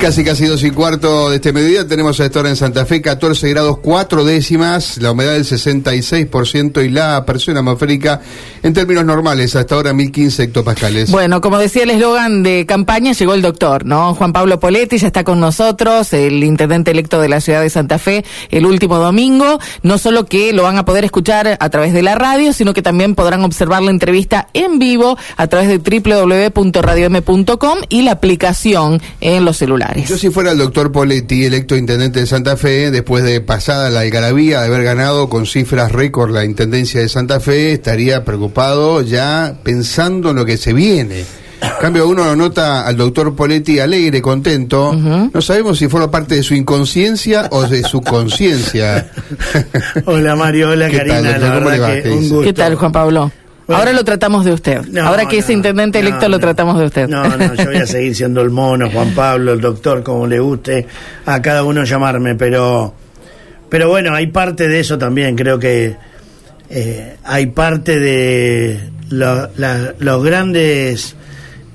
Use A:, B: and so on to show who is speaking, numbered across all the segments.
A: Casi, casi dos y cuarto de este mediodía. Tenemos a esta hora en Santa Fe 14 grados 4 décimas, la humedad del 66% y la presión atmosférica en términos normales hasta ahora 1015 hectopascales.
B: Bueno, como decía el eslogan de campaña, llegó el doctor, ¿no? Juan Pablo Poletti ya está con nosotros, el intendente electo de la ciudad de Santa Fe, el último domingo. No solo que lo van a poder escuchar a través de la radio, sino que también podrán observar la entrevista en vivo a través de www.radiom.com y la aplicación en los celulares.
A: Yo si fuera el doctor Poletti, electo intendente de Santa Fe, después de pasada la algarabía de haber ganado con cifras récord la intendencia de Santa Fe, estaría preocupado ya pensando en lo que se viene. En cambio, uno lo nota al doctor Poletti alegre, contento. No sabemos si forma parte de su inconsciencia o de su conciencia.
C: hola Mario, hola Karina.
B: ¿Qué tal, Juan Pablo? Ahora lo tratamos de usted. Ahora que es intendente electo lo tratamos de usted.
C: No, no, yo voy a seguir siendo el mono, Juan Pablo, el doctor, como le guste a cada uno llamarme, pero, pero bueno, hay parte de eso también. Creo que eh, hay parte de los grandes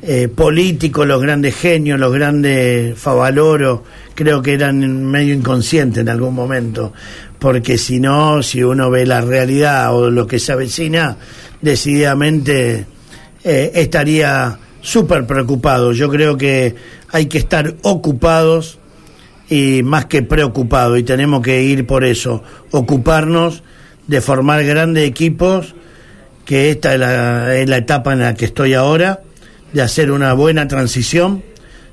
C: eh, políticos, los grandes genios, los grandes favaloros, creo que eran medio inconscientes en algún momento, porque si no, si uno ve la realidad o lo que se avecina, decididamente eh, estaría súper preocupado. Yo creo que hay que estar ocupados y más que preocupados y tenemos que ir por eso, ocuparnos de formar grandes equipos, que esta es la, es la etapa en la que estoy ahora, de hacer una buena transición,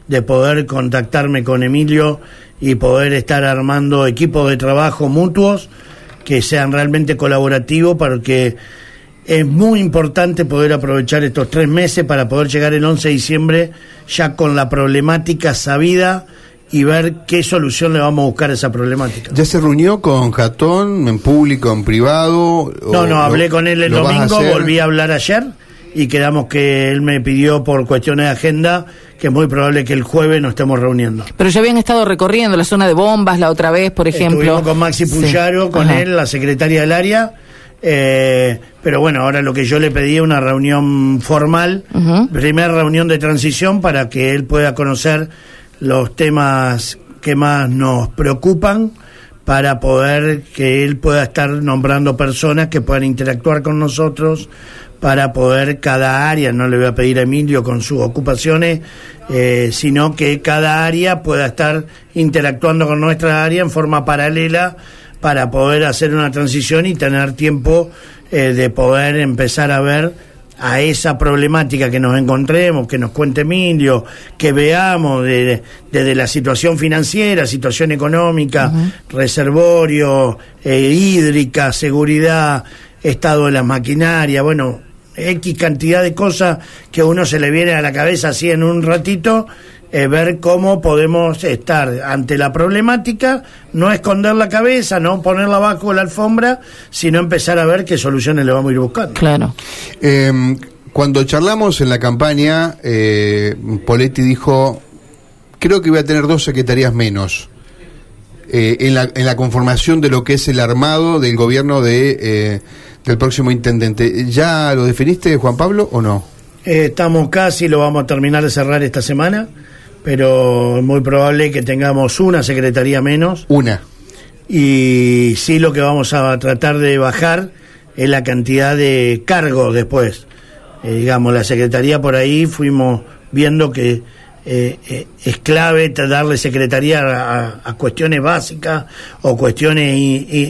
C: de poder contactarme con Emilio y poder estar armando equipos de trabajo mutuos que sean realmente colaborativos para que es muy importante poder aprovechar estos tres meses para poder llegar el 11 de diciembre ya con la problemática sabida y ver qué solución le vamos a buscar a esa problemática.
A: ¿Ya se reunió con Jatón en público, en privado?
C: No, no, hablé con él el domingo, volví a hablar ayer y quedamos que él me pidió por cuestiones de agenda que es muy probable que el jueves nos estemos reuniendo.
B: Pero ya habían estado recorriendo la zona de bombas la otra vez, por ejemplo.
C: Estuvimos con Maxi Puyaro, con él, la secretaria del área eh, pero bueno, ahora lo que yo le pedí es una reunión formal, primera reunión de transición para que él pueda conocer los temas que más nos preocupan para poder que él pueda estar nombrando personas que puedan interactuar con nosotros para poder cada área, no le voy a pedir a Emilio con sus ocupaciones, eh, sino que cada área pueda estar interactuando con nuestra área en forma paralela para poder hacer una transición y tener tiempo eh, de poder empezar a ver a esa problemática que nos encontremos, que nos cuente Emilio, que veamos desde la situación financiera, situación económica, reservorio, eh, hídrica, seguridad, estado de la maquinaria, bueno, X cantidad de cosas que a uno se le viene a la cabeza así en un ratito eh, ver cómo podemos estar ante la problemática, no esconder la cabeza, no ponerla bajo la alfombra, sino empezar a ver qué soluciones le vamos a ir buscando.
B: Claro.
A: Em, cuando charlamos en la campaña, eh, Poletti dijo, creo que voy a tener dos secretarías menos. Eh, en, la, en la conformación de lo que es el armado del gobierno de, del próximo intendente. ¿Ya lo definiste, Juan Pablo, o no?
C: estamos casi, lo vamos a terminar de cerrar esta semana pero es muy probable que tengamos una secretaría menos.
A: Una.
C: Y sí lo que vamos a tratar de bajar es la cantidad de cargos después. Eh, digamos, la secretaría por ahí fuimos viendo que eh, eh, es clave darle secretaría a, cuestiones básicas o cuestiones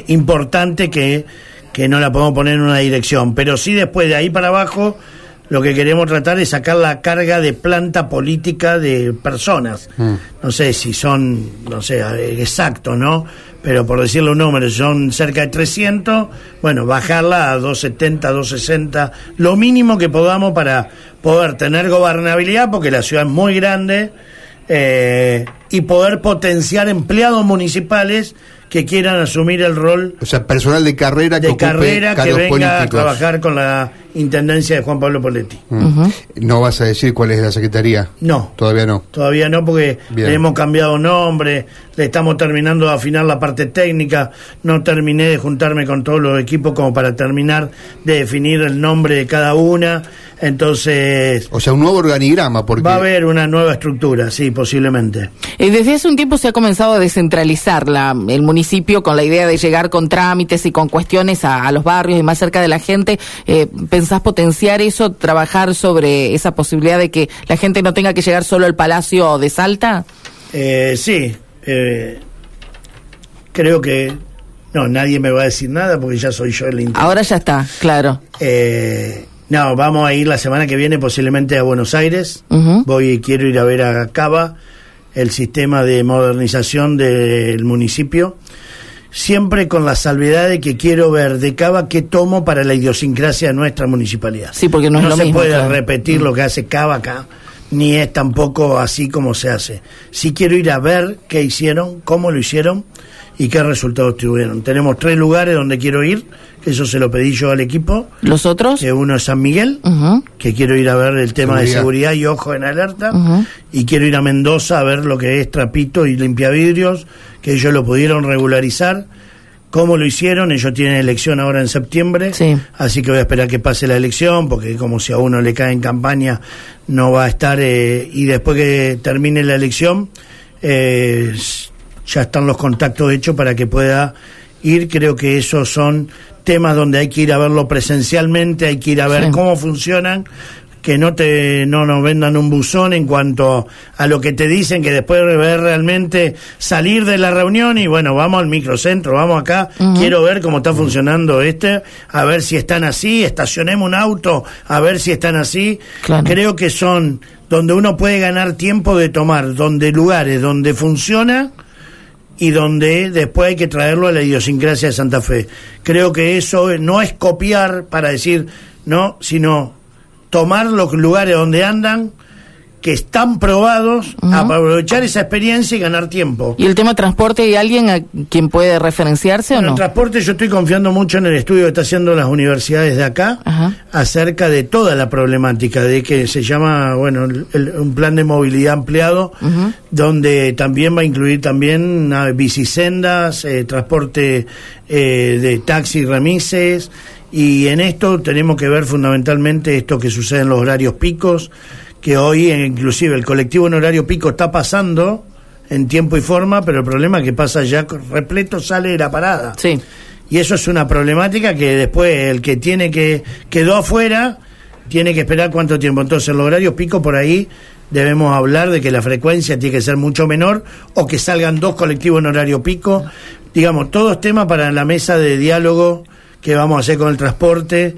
C: importantes que, que no la podemos poner en una dirección. Pero sí después de ahí para abajo lo que queremos tratar es sacar la carga de planta política de personas. Mm. No sé si son, no sé, exacto, ¿no? Pero por decirle un número, son cerca de 300, bueno, bajarla a 270, 260, lo mínimo que podamos para poder tener gobernabilidad, porque la ciudad es muy grande, eh, y poder potenciar empleados municipales que quieran asumir el rol.
A: O sea, personal de carrera
C: que, carrera que venga a trabajar con la intendencia de Juan Pablo Poletti.
A: Mm. ¿No vas a decir cuál es la secretaría?
C: No.
A: Todavía no.
C: Todavía no, porque le hemos cambiado nombre, le estamos terminando de afinar la parte técnica, no terminé de juntarme con todos los equipos como para terminar de definir el nombre de cada una. Entonces...
A: O sea, un nuevo organigrama, porque...
C: Va a haber una nueva estructura, sí, posiblemente.
B: Eh, desde hace un tiempo se ha comenzado a descentralizar la, el municipio con la idea de llegar con trámites y con cuestiones a, los barrios y más cerca de la gente. Eh, ¿Pensás potenciar eso, trabajar sobre esa posibilidad de que la gente no tenga que llegar solo al Palacio de Salta?
C: Eh, sí, eh, creo que no, nadie me va a decir nada porque ya soy yo el
B: intendente. Ahora ya está, claro.
C: Eh, no, vamos a ir la semana que viene posiblemente a Buenos Aires. Voy y quiero ir a ver a Cava el sistema de modernización del municipio. Siempre con la salvedad de que quiero ver de Cava qué tomo para la idiosincrasia de nuestra municipalidad.
B: Sí, porque no, es lo
C: se puede
B: repetir
C: lo que hace Cava acá, ni es tampoco así como se hace. Sí quiero ir a ver qué hicieron, cómo lo hicieron y qué resultados tuvieron. Tenemos tres lugares donde quiero ir, eso se lo pedí yo al equipo.
B: ¿Los otros?
C: Que uno es San Miguel, que quiero ir a ver el tema de seguridad y ojo en alerta. Y quiero ir a Mendoza a ver lo que es trapito y limpiavidrios, que ellos lo pudieron regularizar. ¿Cómo lo hicieron? Ellos tienen elección ahora en septiembre, así que voy a esperar que pase la elección, porque como si a uno le cae en campaña, no va a estar, eh, y después que termine la elección, eh, ya están los contactos hechos para que pueda ir. Creo que esos son temas donde hay que ir a verlo presencialmente, hay que ir a ver cómo funcionan, que no te no nos vendan un buzón en cuanto a lo que te dicen, que después de ver realmente salir de la reunión y bueno, vamos al microcentro, vamos acá, quiero ver cómo está funcionando este, a ver si están así, estacionemos un auto, a ver si están así. Creo que son donde uno puede ganar tiempo de tomar, donde lugares donde funciona, y donde después hay que traerlo a la idiosincrasia de Santa Fe. Creo que eso no es copiar para decir, no, sino tomar los lugares donde andan, que están probados, aprovechar esa experiencia y ganar tiempo.
B: ¿Y el tema transporte hay alguien a quien puede referenciarse o no?
C: El transporte yo estoy confiando mucho en el estudio que está haciendo las universidades de acá acerca de toda la problemática de que se llama, bueno, un plan de movilidad ampliado donde también va a incluir también uh, bicisendas, eh, transporte eh, de taxi remises y en esto tenemos que ver fundamentalmente esto que sucede en los horarios picos que hoy inclusive el colectivo en horario pico está pasando en tiempo y forma, pero el problema es que pasa ya repleto, sale de la parada.
B: Sí.
C: Y eso es una problemática que después el que tiene que quedó afuera tiene que esperar cuánto tiempo. Entonces, el horario pico por ahí debemos hablar de que la frecuencia tiene que ser mucho menor o que salgan dos colectivos en horario pico. Digamos, todos temas para la mesa de diálogo que vamos a hacer con el transporte,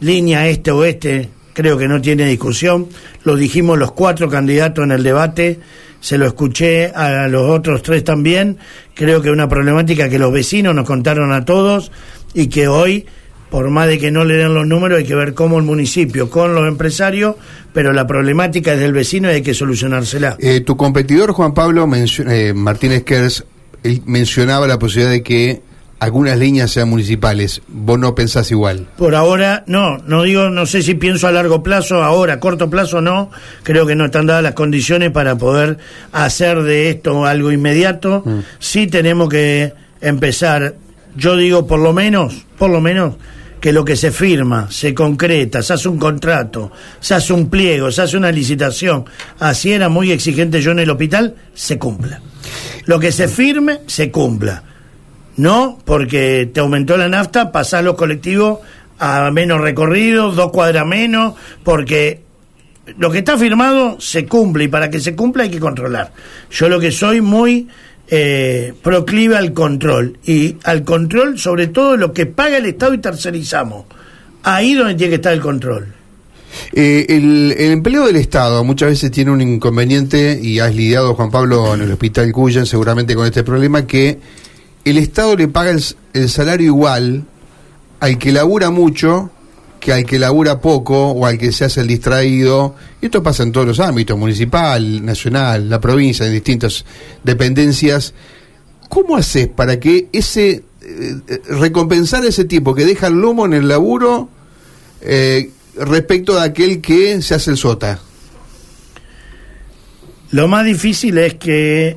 C: línea este-oeste, creo que no tiene discusión. Lo dijimos los cuatro candidatos en el debate, se lo escuché a los otros tres también. Creo que una problemática que los vecinos nos contaron a todos y que hoy, por más de que no le den los números, hay que ver cómo el municipio con los empresarios, pero la problemática es del vecino y hay que solucionársela.
A: Eh, tu competidor Juan Pablo eh, Martínez Kers mencionaba la posibilidad de que algunas líneas sean municipales. ¿Vos no pensás igual?
C: Por ahora, no. No digo, no sé si pienso a largo plazo, ahora, a corto plazo no. Creo que no están dadas las condiciones para poder hacer de esto algo inmediato. Mm. Sí tenemos que empezar, yo digo por lo menos, por lo menos, que lo que se firma, se concreta, se hace un contrato, se hace un pliego, se hace una licitación, así era muy exigente yo en el hospital, se cumpla. Lo que se firme, se cumpla no, porque te aumentó la nafta, pasás los colectivos a menos recorrido, dos cuadras menos, porque lo que está firmado se cumple y para que se cumpla hay que controlar. Yo lo que soy muy eh, proclive al control y al control sobre todo lo que paga el Estado y tercerizamos. Ahí donde tiene que estar el control.
A: Eh, el, el, empleo del Estado muchas veces tiene un inconveniente y has lidiado, Juan Pablo, en el Hospital Cuyen seguramente con este problema que el Estado le paga el, salario igual al que labura mucho que al que labura poco o al que se hace el distraído. Y esto pasa en todos los ámbitos, municipal, nacional, la provincia, en distintas dependencias. ¿Cómo haces para que ese eh, recompensar a ese tipo que deja el lomo en el laburo eh, respecto de aquel que se hace el sota?
C: Lo más difícil es que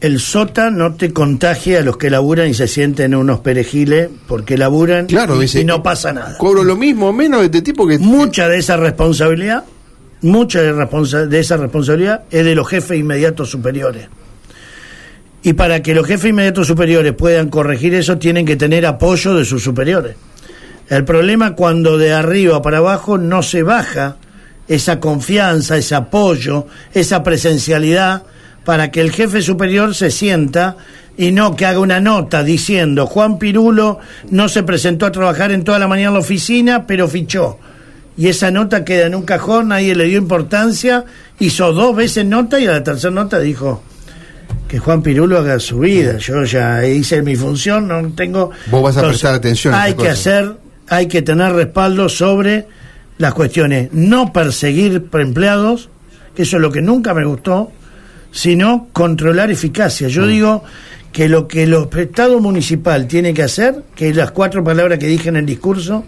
C: el sota no te contagia a los que laburan y se sienten unos perejiles porque laburan
A: Claro,
C: y,
A: dice,
C: y no pasa nada.
A: Cobro lo mismo menos de este tipo que...
C: Mucha de esa responsabilidad, mucha de, responsa- de esa responsabilidad es de los jefes inmediatos superiores. Y para que los jefes inmediatos superiores puedan corregir eso, tienen que tener apoyo de sus superiores. El problema cuando de arriba para abajo no se baja esa confianza, ese apoyo, esa presencialidad para que el jefe superior se sienta y no que haga una nota diciendo Juan Pirulo no se presentó a trabajar en toda la mañana en la oficina, pero fichó. Y esa nota queda en un cajón, nadie le dio importancia, hizo dos veces nota y a la tercera nota dijo que Juan Pirulo haga su vida. Yo ya hice mi función, no tengo...
A: Vos vas a prestar atención a
C: Hay que hacer, hay que tener respaldo sobre las cuestiones, no perseguir empleados, que eso es lo que nunca me gustó, sino controlar eficacia. Yo digo que lo que el Estado municipal tiene que hacer, que las cuatro palabras que dije en el discurso,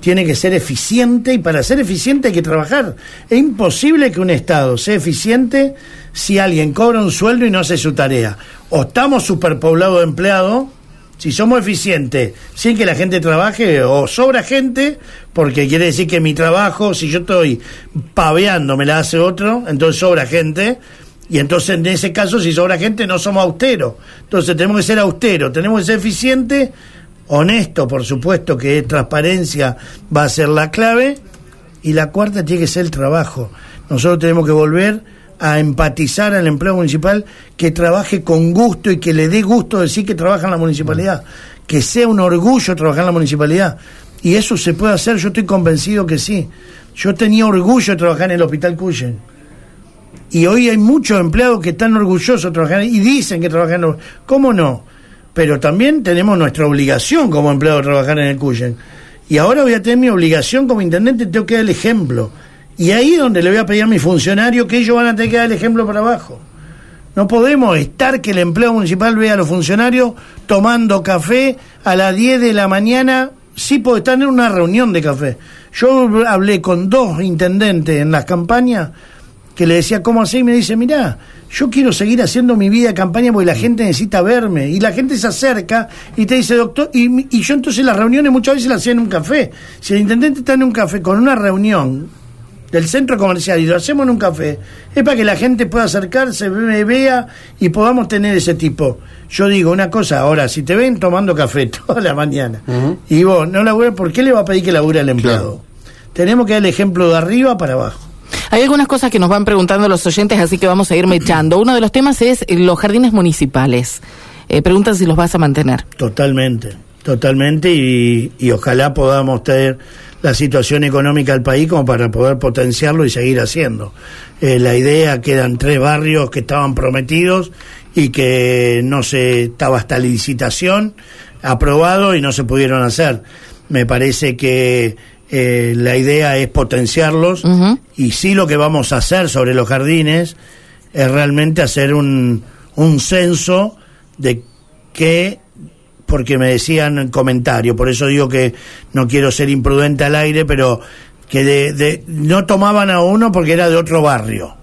C: tiene que ser eficiente y para ser eficiente hay que trabajar. Es imposible que un Estado sea eficiente si alguien cobra un sueldo y no hace su tarea. O estamos superpoblados de empleados, si somos eficientes sin que la gente trabaje, o sobra gente, porque quiere decir que mi trabajo, si yo estoy paveando, me la hace otro, entonces sobra gente. Y entonces en ese caso, si sobra gente, no somos austeros. Entonces tenemos que ser austeros, tenemos que ser eficientes, honesto, por supuesto que transparencia va a ser la clave. Y la cuarta tiene que ser el trabajo. Nosotros tenemos que volver a empatizar al empleado municipal que trabaje con gusto y que le dé gusto decir que trabaja en la municipalidad, que sea un orgullo trabajar en la municipalidad. Y eso se puede hacer, yo estoy convencido que sí. Yo tenía orgullo de trabajar en el Hospital Cuyen. Y hoy hay muchos empleados que están orgullosos de trabajar y dicen que trabajan. en ¿Cómo no? Pero también tenemos nuestra obligación como empleado de trabajar en el Cuyen. Y ahora voy a tener mi obligación como intendente, tengo que dar el ejemplo. Y ahí es donde le voy a pedir a mis funcionarios que ellos van a tener que dar el ejemplo para abajo. No podemos estar que el empleo municipal vea a los funcionarios tomando café a las 10 de la mañana, sí, porque están en una reunión de café. Yo hablé con dos intendentes en las campañas que le decía cómo hacer y me dice, mirá, yo quiero seguir haciendo mi vida de campaña porque la gente necesita verme y la gente se acerca y te dice, doctor, y, y yo entonces las reuniones muchas veces las hacía en un café. Si el intendente está en un café con una reunión del centro comercial y lo hacemos en un café, es para que la gente pueda acercarse, me vea y podamos tener ese tipo. Yo digo una cosa, ahora, si te ven tomando café toda la mañana y vos no laburas, ¿por qué le va a pedir que labure al empleado? Tenemos que dar el ejemplo de arriba para abajo.
B: Hay algunas cosas que nos van preguntando los oyentes, así que vamos a ir echando. Uno de los temas es los jardines municipales. Eh, preguntan si los vas a mantener.
C: Totalmente, totalmente y, y ojalá podamos tener la situación económica del país como para poder potenciarlo y seguir haciendo. Eh, la idea quedan tres barrios que estaban prometidos y que no se estaba hasta licitación aprobado y no se pudieron hacer. Me parece que eh, la idea es potenciarlos y sí lo que vamos a hacer sobre los jardines es realmente hacer un, un censo de qué porque me decían en comentario, por eso digo que no quiero ser imprudente al aire, pero que de, de- no tomaban a uno porque era de otro barrio.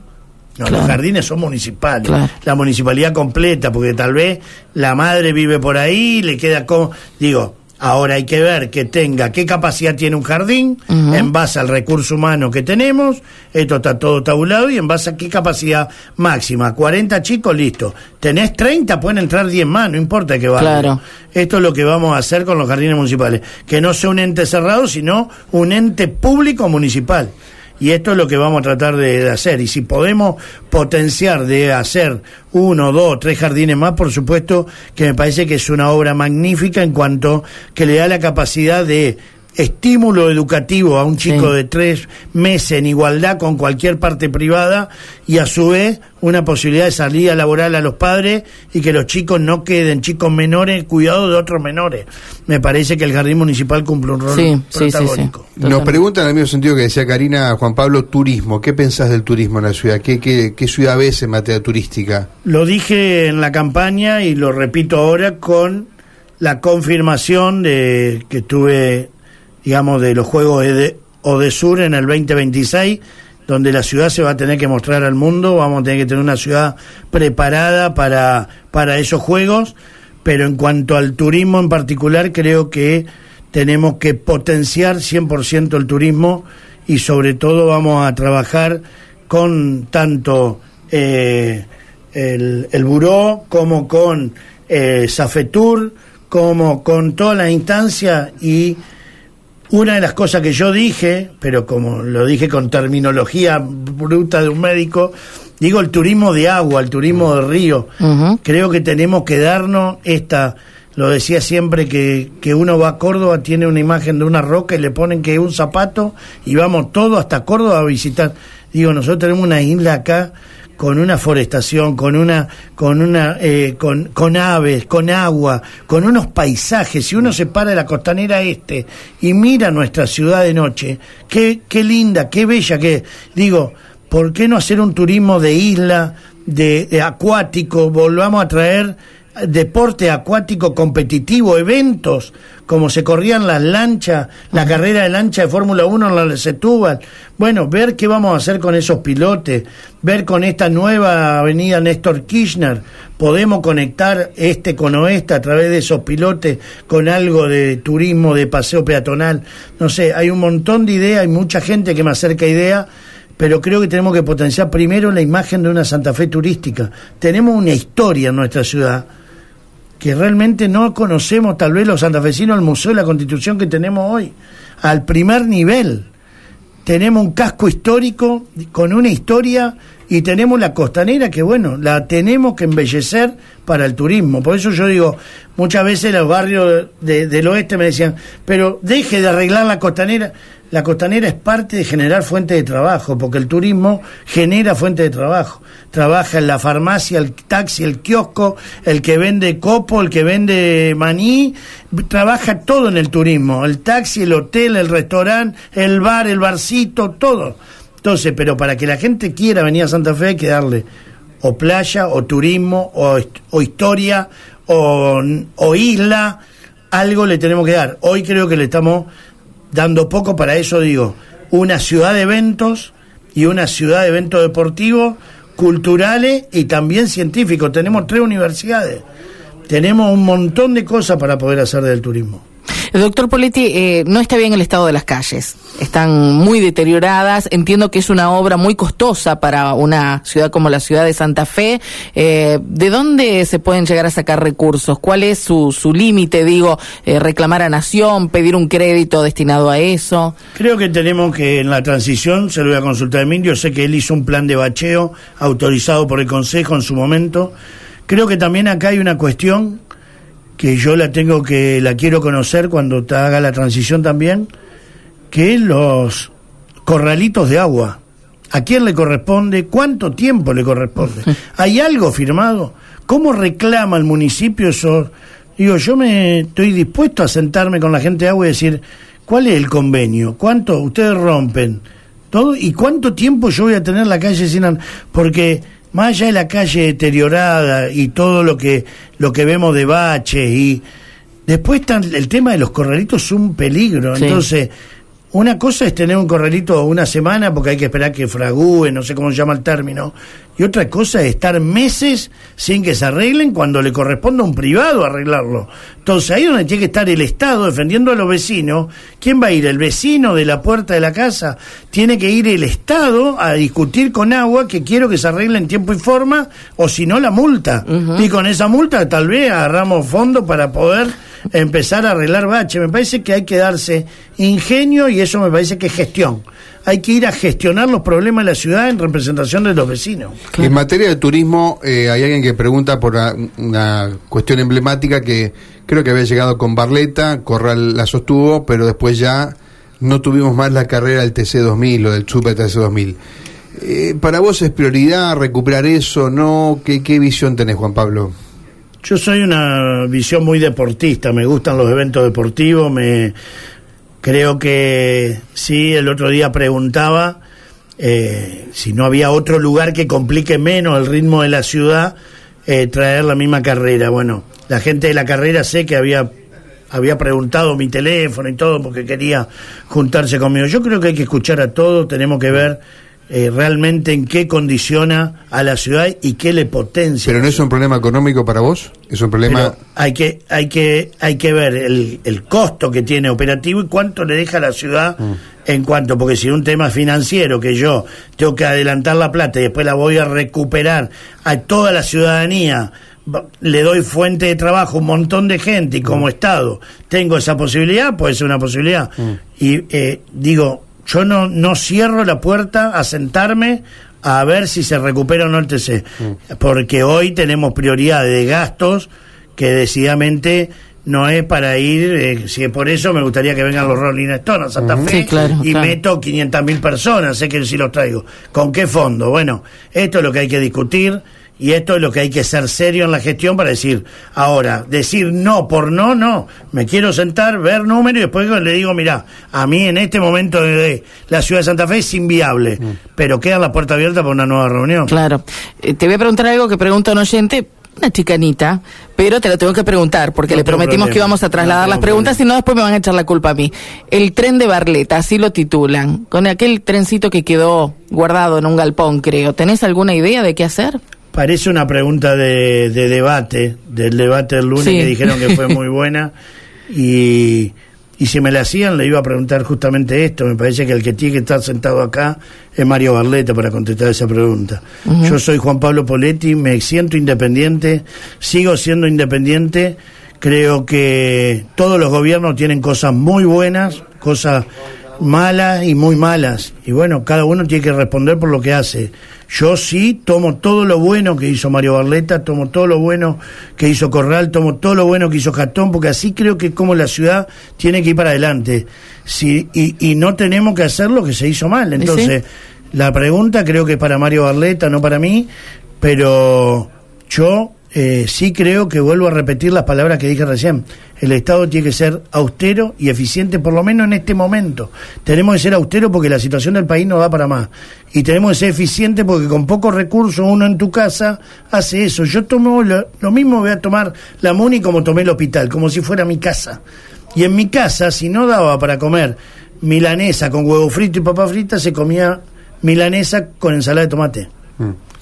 C: No,
B: Claro.
C: los jardines son municipales,
B: Claro.
C: la municipalidad completa, porque tal vez la madre vive por ahí, le queda como, digo, ahora hay que ver que tenga qué capacidad tiene un jardín en base al recurso humano que tenemos, esto está todo tabulado y en base a qué capacidad máxima, 40 chicos, listo. Tenés 30, pueden entrar 10 más, no importa qué barrio.
B: Claro.
C: Esto es lo que vamos a hacer con los jardines municipales, que no sea un ente cerrado, sino un ente público municipal. Y esto es lo que vamos a tratar de, hacer. Y si podemos potenciar de hacer uno, dos, tres jardines más, por supuesto que me parece que es una obra magnífica en cuanto que le da la capacidad de estímulo educativo a un chico
B: Sí.
C: de tres meses en igualdad con cualquier parte privada y a su vez una posibilidad de salida laboral a los padres y que los chicos no queden chicos menores cuidado de otros menores. Me parece que el jardín municipal cumple un rol
B: Sí, sí, sí, sí.
C: protagónico.
A: Nos preguntan en el mismo sentido que decía Karina Juan Pablo, turismo. ¿Qué pensás del turismo en la ciudad? ¿Qué, qué, qué ciudad ves en materia turística?
C: Lo dije en la campaña y lo repito ahora con la confirmación de que tuve, digamos, de los Juegos de Odesur en el 2026, donde la ciudad se va a tener que mostrar al mundo, vamos a tener que tener una ciudad preparada para, para esos juegos, pero en cuanto al turismo en particular, creo que tenemos que potenciar 100% el turismo y sobre todo vamos a trabajar con tanto eh, el, el buró como con eh, Safetur, como con todas las instancias y una de las cosas que yo dije, pero como lo dije con terminología bruta de un médico, digo el turismo de agua, el turismo de río. Creo que tenemos que darnos esta, lo decía siempre que, que uno va a Córdoba, tiene una imagen de una roca y le ponen que es un zapato y vamos todo hasta Córdoba a visitar. Digo, nosotros tenemos una isla acá con una forestación, con una, con una, eh, con, con aves, con agua, con unos paisajes. Si uno se para de la costanera este y mira nuestra ciudad de noche, qué, qué linda, qué bella que, digo, ¿por qué no hacer un turismo de isla, de acuático? Volvamos a traer deporte acuático competitivo, eventos, como se corrían las lanchas, la carrera de lancha de Fórmula 1 en la Setúbal. Bueno, ver qué vamos a hacer con esos pilotes, ver con esta nueva avenida Néstor Kirchner, podemos conectar este con oeste a través de esos pilotes con algo de turismo, de paseo peatonal. No sé, hay un montón de ideas, hay mucha gente que me acerca ideas pero creo que tenemos que potenciar primero la imagen de una Santa Fe turística. Tenemos una historia en nuestra ciudad que realmente no conocemos tal vez los santafesinos el Museo de la Constitución que tenemos hoy, al primer nivel. Tenemos un casco histórico con una historia y tenemos la costanera que bueno, la tenemos que embellecer para el turismo. Por eso yo digo, muchas veces los barrios del oeste me decían, pero deje de arreglar la costanera la costanera es parte de generar fuente de trabajo, porque el turismo genera fuente de trabajo. Trabaja en la farmacia, el taxi, el kiosco, el que vende copo, el que vende maní, trabaja todo en el turismo, el taxi, el hotel, el restaurante, el bar, el barcito, todo. Entonces, pero para que la gente quiera venir a Santa Fe hay que darle o playa, o turismo, o, o historia, o, o isla, algo le tenemos que dar. Hoy creo que le estamos dando poco para eso, digo, una ciudad de eventos y una ciudad de eventos deportivos, culturales y también científicos. Tenemos tres universidades, tenemos un montón de cosas para poder hacer del turismo.
B: Doctor Poletti, eh, no está bien el estado de las calles. Están muy deterioradas. Entiendo que es una obra muy costosa para una ciudad como la ciudad de Santa Fe. Eh, ¿De dónde se pueden llegar a sacar recursos? ¿Cuál es su, su límite? Digo, eh, reclamar a Nación, pedir un crédito destinado a eso.
C: Creo que tenemos que en la transición, se lo voy a consultar a Emilio, sé que él hizo un plan de bacheo autorizado por el Consejo en su momento. Creo que también acá hay una cuestión que yo la tengo que, la quiero conocer cuando te haga la transición también, que es los corralitos de agua. ¿A quién le corresponde? ¿Cuánto tiempo le corresponde? ¿Hay algo firmado? ¿Cómo reclama el municipio eso? Digo, yo me estoy dispuesto a sentarme con la gente de agua y decir, ¿cuál es el convenio? ¿Cuánto ustedes rompen? ¿Todo? ¿Y cuánto tiempo yo voy a tener la calle sin... Porque más allá de la calle deteriorada y todo lo que, lo que vemos de baches y después el tema de los corralitos es un peligro. Entonces, una cosa es tener un corralito una semana porque hay que esperar que fragúe, no sé cómo se llama el término, y otra cosa es estar meses sin que se arreglen cuando le corresponde a un privado arreglarlo. Entonces ahí es donde tiene que estar el Estado defendiendo a los vecinos. ¿Quién va a ir? ¿El vecino de la puerta de la casa? Tiene que ir el Estado a discutir con agua que quiero que se arregle en tiempo y forma, o si no la multa. Y con esa multa tal vez agarramos fondo para poder empezar a arreglar bache. Me parece que hay que darse ingenio y eso me parece que es gestión. Hay que ir a gestionar los problemas de la ciudad en representación de los vecinos.
A: En materia de turismo, eh, hay alguien que pregunta por una, cuestión emblemática que creo que había llegado con Barleta, Corral la sostuvo, pero después ya no tuvimos más la carrera del TC2000 o del Super TC2000. Eh, ¿Para vos es prioridad recuperar eso? ¿No? ¿Qué, ¿Qué visión tenés, Juan Pablo?
C: Yo soy una visión muy deportista, me gustan los eventos deportivos, me creo que sí, el otro día preguntaba eh, si no había otro lugar que complique menos el ritmo de la ciudad, eh, traer la misma carrera. Bueno, la gente de la carrera sé que había había preguntado mi teléfono y todo porque quería juntarse conmigo. Yo creo que hay que escuchar a todos, tenemos que ver eh, realmente en qué condiciona a la ciudad y qué le potencia.
A: Pero no es un problema económico para vos, es un problema...
C: Pero hay que, hay que, hay que ver el, el costo que tiene operativo y cuánto le deja a la ciudad
A: Mm.
C: en cuanto, porque si un tema financiero que yo tengo que adelantar la plata y después la voy a recuperar a toda la ciudadanía, le doy fuente de trabajo a un montón de gente y como Estado tengo esa posibilidad, puede ser una posibilidad. Y eh, digo, yo no, no cierro la puerta a sentarme a ver si se recupera o no el TC, porque hoy tenemos prioridad de gastos que decididamente no es para ir, eh, si es por eso me gustaría que vengan los Rolling Stones a Santa Fe
B: Sí, claro,
C: y
B: claro.
C: meto 500 mil personas, sé que sí los traigo. ¿Con qué fondo? Bueno, esto es lo que hay que discutir y esto es lo que hay que ser serio en la gestión para decir, ahora, decir no por no, no, me quiero sentar, ver números y después le digo, mira, a mí en este momento de la ciudad de Santa Fe es inviable, pero queda la puerta abierta para una nueva reunión.
B: Claro. Eh, te voy a preguntar algo que pregunta un oyente, una chicanita, pero te lo tengo que preguntar porque
C: No
B: le prometimos que íbamos a trasladar
C: No
B: las preguntas, si no después me van a echar la culpa a mí. El tren de Barleta, así lo titulan, con aquel trencito que quedó guardado en un galpón, creo. ¿Tenés alguna idea de qué hacer?
C: Parece una pregunta de, de debate, del debate del lunes
B: Sí.
C: que dijeron que fue muy buena. Y, y si me la hacían, le iba a preguntar justamente esto. Me parece que el que tiene que estar sentado acá es Mario Barleta para contestar esa pregunta. Yo soy Juan Pablo Poletti, me siento independiente, sigo siendo independiente. Creo que todos los gobiernos tienen cosas muy buenas, cosas malas y muy malas. Y bueno, cada uno tiene que responder por lo que hace. Yo sí tomo todo lo bueno que hizo Mario Barleta, tomo todo lo bueno que hizo Corral, tomo todo lo bueno que hizo Jatón, porque así creo que como la ciudad tiene que ir para adelante. Sí, y, y no tenemos que hacer lo que se hizo mal. Entonces, la pregunta creo que es para Mario Barleta, no para mí, pero yo eh, sí creo que vuelvo a repetir las palabras que dije recién. El Estado tiene que ser austero y eficiente, por lo menos en este momento. Tenemos que ser austero porque la situación del país no da para más. Y tenemos que ser eficiente porque con pocos recursos uno en tu casa hace eso. Yo tomo lo, mismo, voy a tomar la MUNI como tomé el hospital, como si fuera mi casa. Y en mi casa, si no daba para comer milanesa con huevo frito y papa frita, se comía milanesa con ensalada de tomate.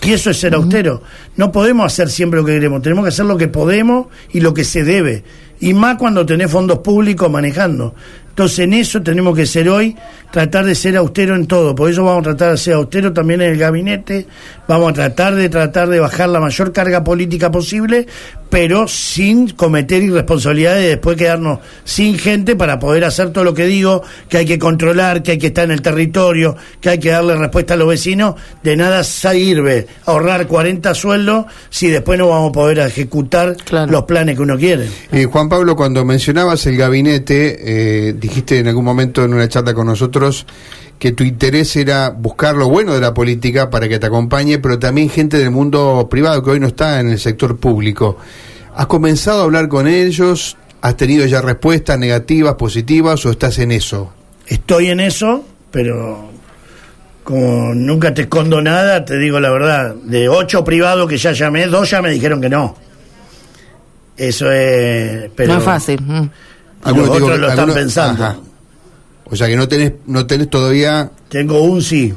C: Y eso es ser austero. No podemos hacer siempre lo que queremos, tenemos que hacer lo que podemos y lo que se debe. Y más cuando tenés fondos públicos manejando. Entonces en eso tenemos que ser hoy, tratar de ser austero en todo. Por eso vamos a tratar de ser austero también en el gabinete, vamos a tratar de tratar de bajar la mayor carga política posible, pero sin cometer irresponsabilidades y después quedarnos sin gente para poder hacer todo lo que digo, que hay que controlar, que hay que estar en el territorio, que hay que darle respuesta a los vecinos. De nada sirve ahorrar 40 sueldos si después no vamos a poder ejecutar
B: Claro.
C: los planes que uno quiere.
A: Eh, Juan Pablo, cuando mencionabas el gabinete, eh, dijiste en algún momento en una charla con nosotros que tu interés era buscar lo bueno de la política para que te acompañe, pero también gente del mundo privado que hoy no está en el sector público. ¿Has comenzado a hablar con ellos? ¿Has tenido ya respuestas negativas, positivas o estás en eso?
C: Estoy en eso, pero como nunca te escondo nada, te digo la verdad, de ocho privados que ya llamé, dos ya me dijeron que no. Eso es... Pero
B: no es fácil. mm.
C: Los otros
A: que-
C: lo están
A: algunos-
C: pensando.
A: Ajá. O sea que no tenés, no tenés todavía
C: Tengo un sí,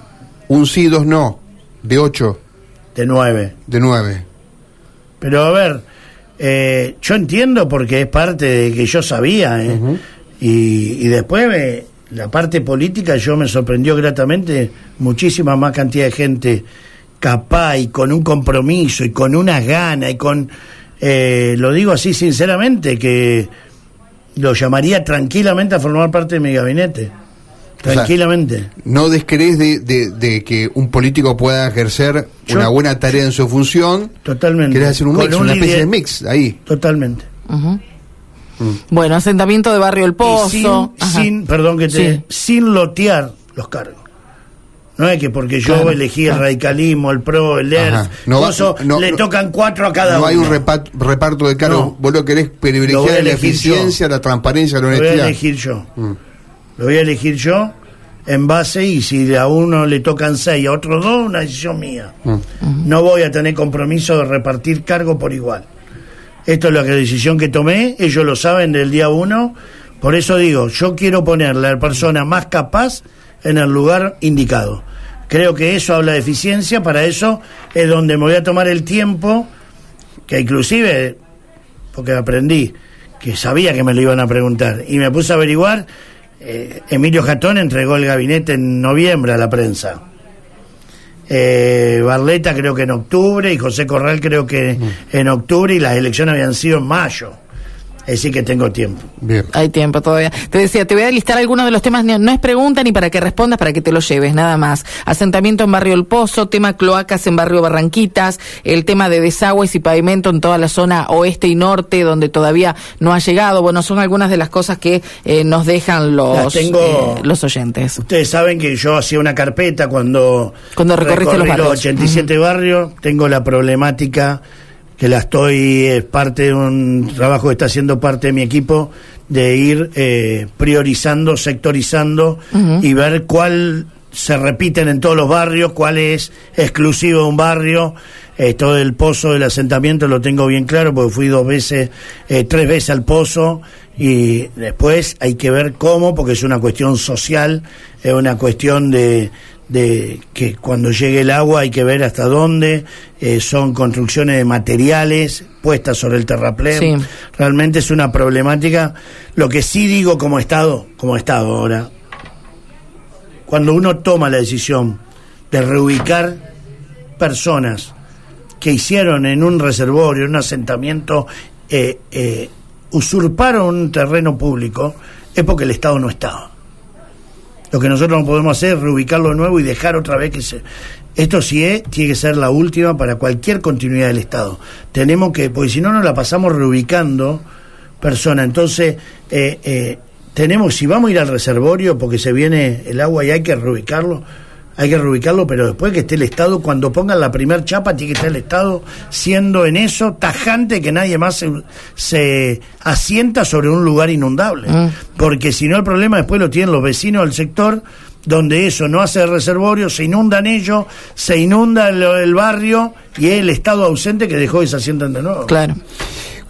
A: un sí, dos no, de ocho,
C: de nueve.
A: de nueve.
C: Pero a ver, eh, yo entiendo porque es parte de que yo sabía, ¿eh? y, y después me- la parte política yo me sorprendió gratamente, muchísima más cantidad de gente capaz y con un compromiso y con unas ganas y con, eh, lo digo así sinceramente, que lo llamaría tranquilamente a formar parte de mi gabinete.
A: sea,
C: Tranquilamente.
A: ¿No descrees de, de- de que un político pueda ejercer
C: Yo-
A: una buena tarea en su función?
C: Totalmente.
A: Querés hacer un
C: Con
A: mix,
C: un
A: una especie de mix ahí.
C: Totalmente.
B: Ujú. Bueno, asentamiento de Barrio El Pozo.
C: sin, perdón que te,
B: Sí.
C: sin lotear los cargos. No es que porque yo
B: Claro,
C: elegí el radicalismo, el PRO, el ERF,
A: Ajá. No
C: coso,
A: no-
C: le
A: no-
C: tocan cuatro a cada
A: no
C: uno.
A: hay un repa- reparto de cargos.
C: No.
A: Vos lo querés
C: Lo voy a
A: privilegiar la
C: elegir
A: eficiencia, la transparencia, la
C: Lo voy a
A: honestidad.
C: elegir yo.
A: Mm.
C: Lo voy a elegir yo en base y si a uno le tocan seis, a otro dos, una decisión mía.
A: Mm.
C: No voy a tener compromiso de repartir cargo por igual. Esto es la decisión que tomé, ellos lo saben del día uno. Por eso digo, yo quiero poner la persona más capaz en el lugar indicado. Creo que eso habla de eficiencia, para eso es donde me voy a tomar el tiempo, que inclusive, porque aprendí, que sabía que me lo iban a preguntar, y me puse a averiguar, eh, Emilio Jatón entregó el gabinete en noviembre a la prensa. Eh, Barleta creo que en octubre y José Corral creo que en octubre y las elecciones habían sido en mayo. Es decir, que tengo tiempo.
B: Bien. Hay tiempo todavía. Te decía, te voy a listar algunos de los temas, no es pregunta ni para que respondas, para que te lo lleves, nada más. Asentamiento en Barrio El Pozo, tema cloacas en Barrio Barranquitas, el tema de desagües y pavimento en toda la zona oeste y norte, donde todavía no ha llegado. Bueno, son algunas de las cosas que eh, nos dejan los, eh, los oyentes.
C: Ustedes saben que yo hacía una carpeta cuando,
B: cuando recorriste los, barrios.
C: los 87 barrios, tengo la problemática que la estoy, es parte de un trabajo que está haciendo parte de mi equipo, de ir eh, priorizando, sectorizando y ver cuál se repiten en todos los barrios, cuál es exclusivo de un barrio. Eh, todo el pozo del asentamiento lo tengo bien claro porque fui dos veces, eh, tres veces al pozo y después hay que ver cómo, porque es una cuestión social, es una cuestión de, de que cuando llegue el agua hay que ver hasta dónde, eh, son construcciones de materiales puestas sobre el terraplén. Realmente es una problemática. Lo que sí digo como Estado, como Estado ahora, cuando uno toma la decisión de reubicar personas que hicieron en un reservorio, en un asentamiento, eh, eh, usurparon un terreno público, es porque el Estado no estaba. Lo que nosotros no podemos hacer es reubicarlo de nuevo y dejar otra vez que se... Esto sí es, tiene que ser la última para cualquier continuidad del Estado. Tenemos que, porque si no nos la pasamos reubicando personas. Entonces, eh, eh, tenemos, si vamos a ir al reservorio porque se viene el agua y hay que reubicarlo, hay que reubicarlo, pero después que esté el Estado, cuando pongan la primer chapa, tiene que estar el Estado siendo en eso tajante que nadie más se, asienta sobre un lugar inundable. Mm. Porque si no, el problema después lo tienen los vecinos del sector, donde eso no hace reservorio, se inundan ellos, se inunda el, barrio y es el Estado ausente que dejó esa asientan de nuevo.
B: Claro.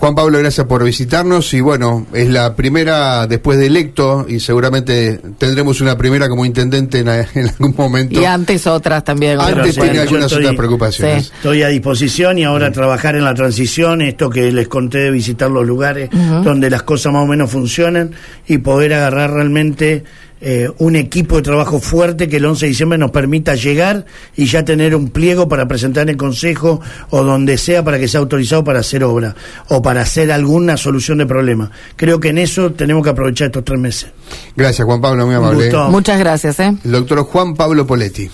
A: Juan Pablo, gracias por visitarnos y bueno, es la primera después de electo y seguramente tendremos una primera como intendente en, algún momento.
B: Y antes otras también.
A: Antes tiene algunas otras preocupaciones.
C: Estoy a disposición y ahora trabajar en la transición, esto que les conté de visitar los lugares donde las cosas más o menos funcionan y poder agarrar realmente eh, un equipo de trabajo fuerte que el 11 de diciembre nos permita llegar y ya tener un pliego para presentar en el Consejo o donde sea para que sea autorizado para hacer obra o para hacer alguna solución de problema. Creo que en eso tenemos que aprovechar estos tres meses.
A: Gracias, Juan Pablo, muy amable.
B: Muchas gracias. ¿eh?
A: El doctor Juan Pablo Poletti.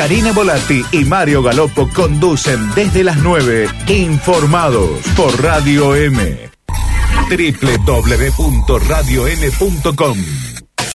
D: Karina Volati y Mario Galopo conducen desde las 9, informados por Radio M. www.radiom.com